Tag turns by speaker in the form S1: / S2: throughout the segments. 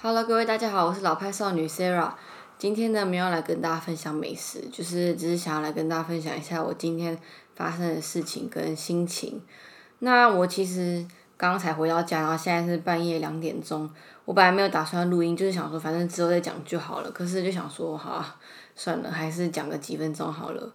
S1: Hello，各位大家好，我是老派少女 Sarah。今天呢，没有来跟大家分享美食，就是只是想要来跟大家分享一下我今天发生的事情跟心情。那我其实刚才回到家，然后现在是半夜两点钟。我本来没有打算录音，就是想说反正之后再讲就好了。可是就想说，好啊，算了，还是讲个几分钟好了。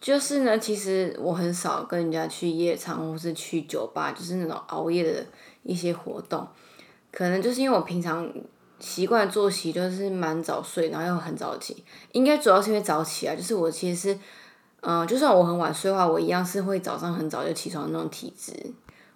S1: 就是呢，其实我很少跟人家去夜场或是去酒吧，就是那种熬夜的一些活动。可能就是因为我平常习惯作息就是蛮早睡，然后又很早起。应该主要是因为早起啊，就是我其实是，嗯，就算我很晚睡的话，我一样是会早上很早就起床的那种体质。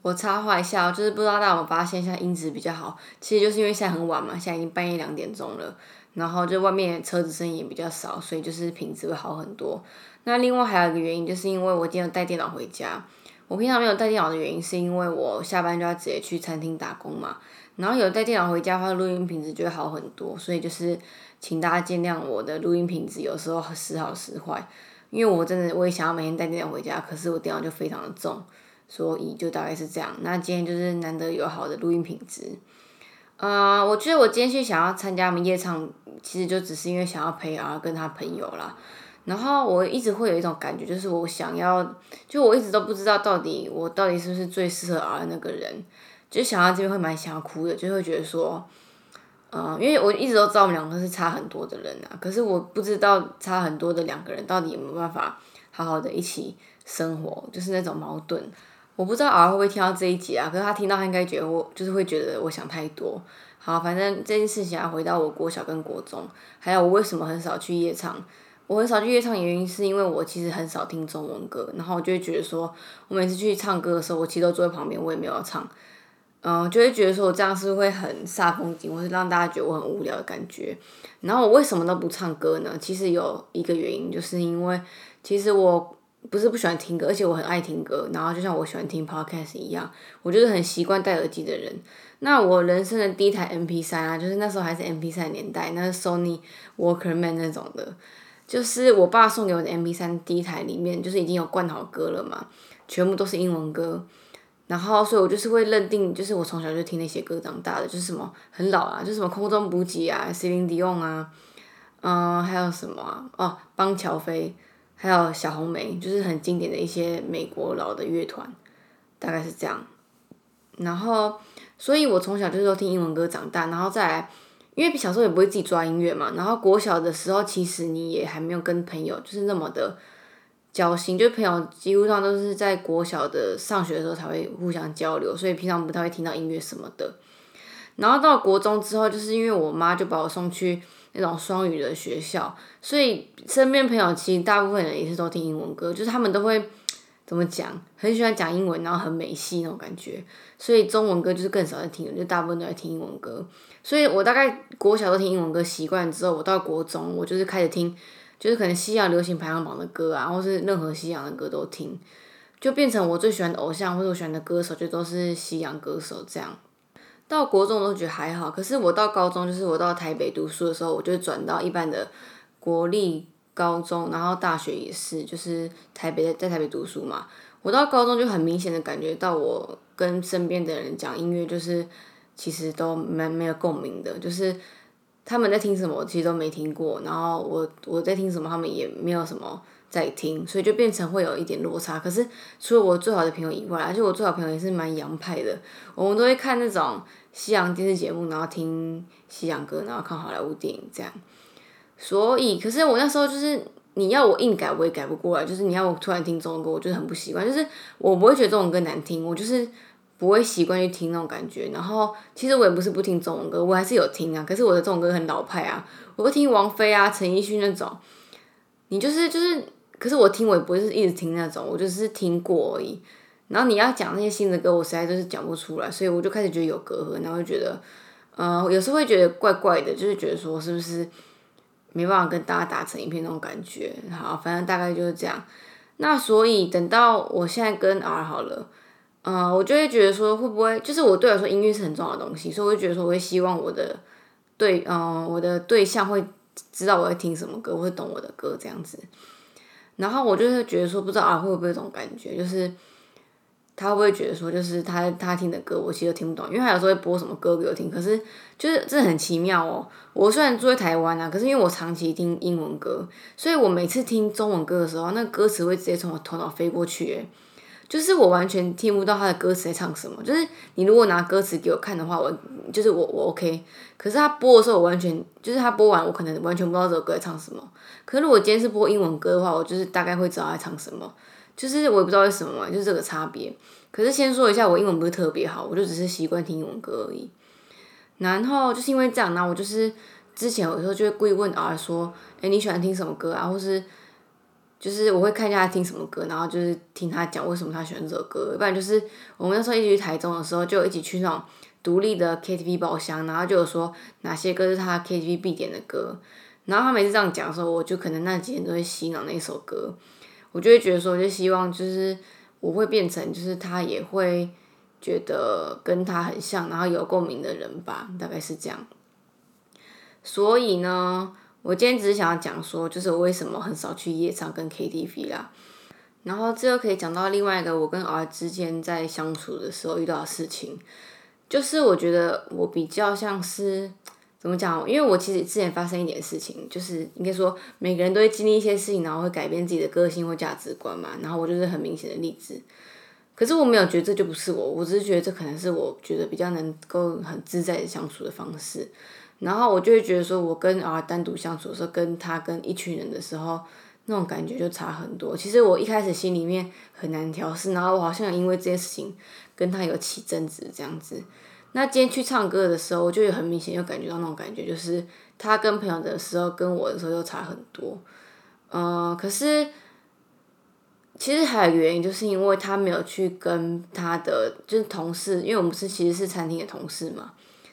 S1: 我插话一下，就是不知道大家有没有发现，现在音质比较好，其实就是因为现在很晚嘛，现在已经半夜两点钟了，然后就外面车子声音也比较少，所以就是品质会好很多。那另外还有一个原因，就是因为我今天带电脑回家。我平常没有带电脑的原因，是因为我下班就要直接去餐厅打工嘛。然后有带电脑回家的话，录音品质就会好很多。所以就是请大家见谅我的录音品质有时候时好时坏，因为我真的我也想要每天带电脑回家，可是我电脑就非常的重，所以就大概是这样。那今天就是难得有好的录音品质。呃，我觉得我今天去想要参加他们夜场，其实就只是因为想要陪啊跟他朋友啦。然后我一直会有一种感觉，就是我想要，就我一直都不知道到底我到底是不是最适合 R 那个人，就想到这边会蛮想要哭的，就会觉得说，嗯，因为我一直都知道我们两个是差很多的人啊，可是我不知道差很多的两个人到底有没有办法好好的一起生活，就是那种矛盾。我不知道 R 会不会听到这一集啊，可是他听到他应该觉得我就是会觉得我想太多。好，反正这件事情啊，回到我国小跟国中，还有我为什么很少去夜场。我很少去夜唱，原因是因为我其实很少听中文歌，然后我就会觉得说，我每次去唱歌的时候，我其实都坐在旁边，我也没有要唱，嗯，就会觉得说我这样是会很煞风景，或是让大家觉得我很无聊的感觉。然后我为什么都不唱歌呢？其实有一个原因，就是因为其实我不是不喜欢听歌，而且我很爱听歌。然后就像我喜欢听 podcast 一样，我就是很习惯戴耳机的人。那我人生的第一台 MP 三啊，就是那时候还是 MP 三年代，那是 Sony Walkman 那种的。就是我爸送给我的 M P 三第一台里面，就是已经有灌好歌了嘛，全部都是英文歌，然后所以我就是会认定，就是我从小就听那些歌长大的，就是什么很老啊，就什么空中补给啊，Celine Dion 啊，嗯，还有什么啊哦，邦乔飞，还有小红梅，就是很经典的一些美国老的乐团，大概是这样，然后所以我从小就是都听英文歌长大，然后再来。因为小时候也不会自己抓音乐嘛，然后国小的时候，其实你也还没有跟朋友就是那么的交心，就朋友几乎上都是在国小的上学的时候才会互相交流，所以平常不太会听到音乐什么的。然后到国中之后，就是因为我妈就把我送去那种双语的学校，所以身边朋友其实大部分人也是都听英文歌，就是他们都会。怎么讲？很喜欢讲英文，然后很美系那种感觉，所以中文歌就是更少在听，就大部分都在听英文歌。所以我大概国小都听英文歌习惯之后，我到国中我就是开始听，就是可能西洋流行排行榜的歌啊，或是任何西洋的歌都听，就变成我最喜欢的偶像或者我喜欢的歌手就都是西洋歌手这样。到国中都觉得还好，可是我到高中就是我到台北读书的时候，我就转到一般的国立。高中，然后大学也是，就是台北在台北读书嘛。我到高中就很明显的感觉到，我跟身边的人讲音乐，就是其实都蛮没有共鸣的，就是他们在听什么，我其实都没听过。然后我我在听什么，他们也没有什么在听，所以就变成会有一点落差。可是除了我最好的朋友以外，而且我最好朋友也是蛮洋派的，我们都会看那种西洋电视节目，然后听西洋歌，然后看好莱坞电影这样。所以，可是我那时候就是你要我硬改，我也改不过来。就是你要我突然听中文歌，我就是很不习惯。就是我不会觉得中文歌难听，我就是不会习惯去听那种感觉。然后，其实我也不是不听中文歌，我还是有听啊。可是我的这种歌很老派啊，我会听王菲啊、陈奕迅那种。你就是就是，可是我听我也不会是一直听那种，我就是听过而已。然后你要讲那些新的歌，我实在就是讲不出来，所以我就开始觉得有隔阂，然后就觉得，呃，有时候会觉得怪怪的，就是觉得说是不是。没办法跟大家打成一片那种感觉，好，反正大概就是这样。那所以等到我现在跟 R 好了，嗯，我就会觉得说会不会，就是我对我来说音乐是很重要的东西，所以我就觉得说我会希望我的对，嗯，我的对象会知道我会听什么歌，会懂我的歌这样子。然后我就会觉得说，不知道啊会不会这种感觉，就是他会不会觉得说，就是他他听的歌我其实听不懂，因为他有时候会播什么歌给我听，可是就是真的很奇妙哦。我虽然住在台湾啊，可是因为我长期听英文歌，所以我每次听中文歌的时候，那歌词会直接从我头脑飞过去，诶，就是我完全听不到他的歌词在唱什么。就是你如果拿歌词给我看的话，我就是我我 OK，可是他播的时候，我完全就是他播完，我可能完全不知道这首歌在唱什么。可是如果今天是播英文歌的话，我就是大概会知道他唱什么。就是我也不知道为什么，就是这个差别。可是先说一下，我英文不是特别好，我就只是习惯听英文歌而已。然后就是因为这样，那我就是之前有时候就会故意问 R 说：“哎，你喜欢听什么歌啊？”或是就是我会看一下他听什么歌，然后就是听他讲为什么他喜欢这首歌。不然就是我们那时候一起去台中的时候，就一起去那种独立的 KTV 包厢，然后就有说哪些歌是他 KTV 必点的歌。然后他每次这样讲的时候，我就可能那几天都会洗脑那首歌。我就会觉得说，我就希望就是我会变成，就是他也会觉得跟他很像，然后有共鸣的人吧，大概是这样。所以呢，我今天只是想要讲说，就是我为什么很少去夜场跟 KTV 啦。然后这又可以讲到另外一个我跟 R 之间在相处的时候遇到的事情，就是我觉得我比较像是。怎么讲？因为我其实之前发生一点事情，就是应该说每个人都会经历一些事情，然后会改变自己的个性或价值观嘛。然后我就是很明显的例子。可是我没有觉得这就不是我，我只是觉得这可能是我觉得比较能够很自在的相处的方式。然后我就会觉得说，我跟 R 单独相处的时候，跟他跟一群人的时候，那种感觉就差很多。其实我一开始心里面很难调试，然后我好像因为这件事情跟他有起争执这样子。那今天去唱歌的时候，我就有很明显就感觉到那种感觉，就是他跟朋友的时候跟我的时候又差很多。嗯，可是其实还有一个原因，就是因为他没有去跟他的就是同事，因为我们是其实是餐厅的同事嘛，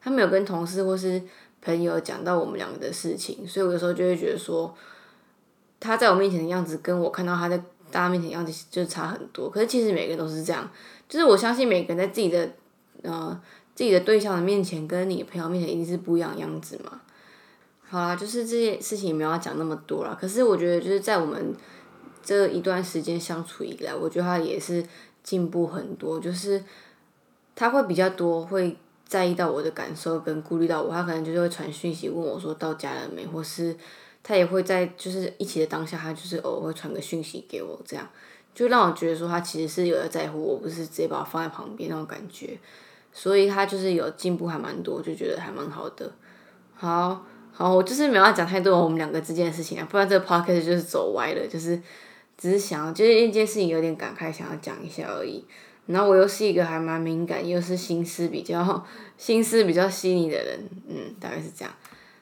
S1: 他没有跟同事或是朋友讲到我们两个的事情，所以我有时候就会觉得说，他在我面前的样子跟我看到他在大家面前的样子就差很多。可是其实每个人都是这样，就是我相信每个人在自己的呃。自己的对象的面前，跟你朋友面前一定是不一样的样子嘛。好啦，就是这件事情也没有要讲那么多啦。可是我觉得，就是在我们这一段时间相处以来，我觉得他也是进步很多。就是他会比较多会在意到我的感受，跟顾虑到我。他可能就是会传讯息问我说到家了没，或是他也会在就是一起的当下，他就是偶尔会传个讯息给我，这样就让我觉得说他其实是有在在乎我，不是直接把我放在旁边那种感觉。所以他就是有进步还蛮多，就觉得还蛮好的。好，好，我就是没有要讲太多我们两个之间的事情啊，不然这个 podcast 就是走歪了，就是只是想要，就是一件事情有点感慨，想要讲一下而已。然后我又是一个还蛮敏感，又是心思比较心思比较细腻的人，嗯，大概是这样。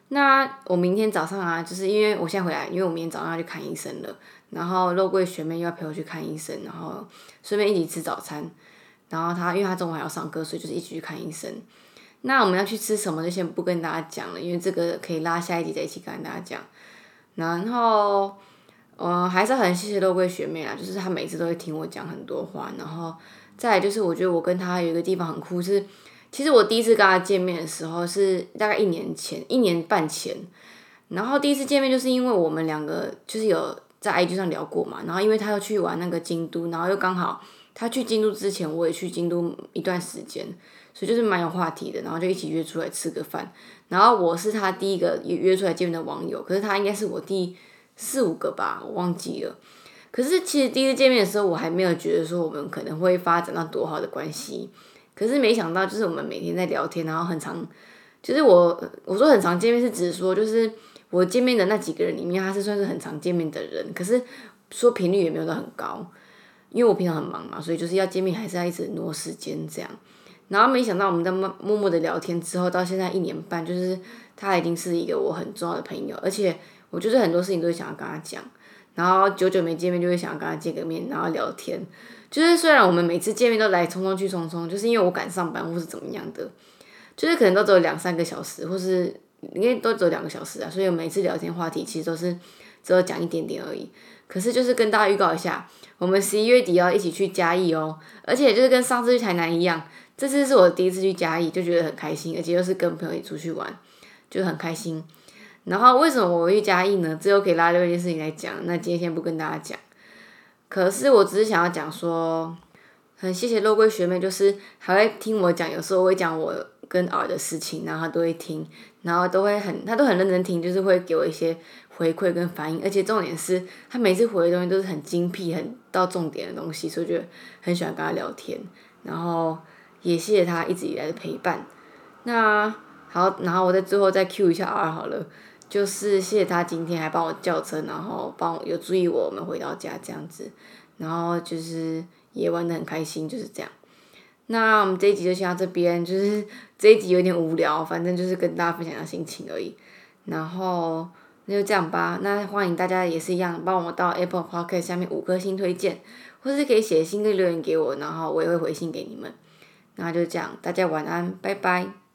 S1: 那我明天早上啊，就是因为我现在回来，因为我明天早上要去看医生了，然后肉桂学妹又要陪我去看医生，然后顺便一起吃早餐。然后她，因为她中午还要上课，所以就是一起去看医生。那我们要去吃什么，就先不跟大家讲了，因为这个可以拉下一集再一起跟大家讲。然后，呃，还是很谢谢肉桂学妹啦，就是她每次都会听我讲很多话。然后再来就是，我觉得我跟她有一个地方很酷，是其实我第一次跟她见面的时候是大概一年前，一年半前。然后第一次见面就是因为我们两个就是有在 IG 上聊过嘛，然后因为她要去玩那个京都，然后又刚好。她去京都之前，我也去京都一段时间，所以就是蛮有话题的，然后就一起约出来吃个饭。然后我是她第一个约约出来见面的网友，可是她应该是我第四五个吧，我忘记了。可是其实第一次见面的时候，我还没有觉得说我们可能会发展到多好的关系。可是没想到，就是我们每天在聊天，然后很常，就是我我说很常见面是指说，就是我见面的那几个人里面，他是算是很常见面的人，可是说频率也没有到很高。因为我平常很忙嘛，所以就是要见面还是要一直挪时间这样。然后没想到我们在默默默的聊天之后，到现在一年半，就是他已经是一个我很重要的朋友，而且我就是很多事情都会想要跟他讲。然后久久没见面，就会想要跟他见个面，然后聊天。就是虽然我们每次见面都来匆匆去匆匆，就是因为我赶上班或是怎么样的，就是可能都只有两三个小时，或是因为都只有两个小时啊，所以每次聊天话题其实都是只有讲一点点而已。可是就是跟大家预告一下，我们十一月底要一起去嘉义哦，而且就是跟上次去台南一样，这次是我第一次去嘉义，就觉得很开心，而且又是跟朋友一起出去玩，就很开心。然后为什么我去嘉义呢？最后可以拉六件事情来讲，那今天先不跟大家讲。可是我只是想要讲说，很谢谢肉桂学妹，就是还会听我讲，有时候会讲我跟 R 的事情，然后她都会听，然后都会很，她都很认真听，就是会给我一些回馈跟反应，而且重点是她每次回的东西都是很精辟、很到重点的东西，所以就很喜欢跟她聊天，然后也谢谢她一直以来的陪伴。那好，然后我在最后再 Q 一下 R 好了，就是谢谢他今天还帮我叫车，然后帮我有注意我们回到家这样子，然后就是也玩的很开心，就是这样。那我们这一集就先到这边，就是这一集有点无聊，反正就是跟大家分享一下心情而已。然后那就这样吧，那欢迎大家也是一样，帮我到 Apple Podcast 下面五颗星推荐，或是可以写信跟留言给我，然后我也会回信给你们。那就这样，大家晚安，拜拜。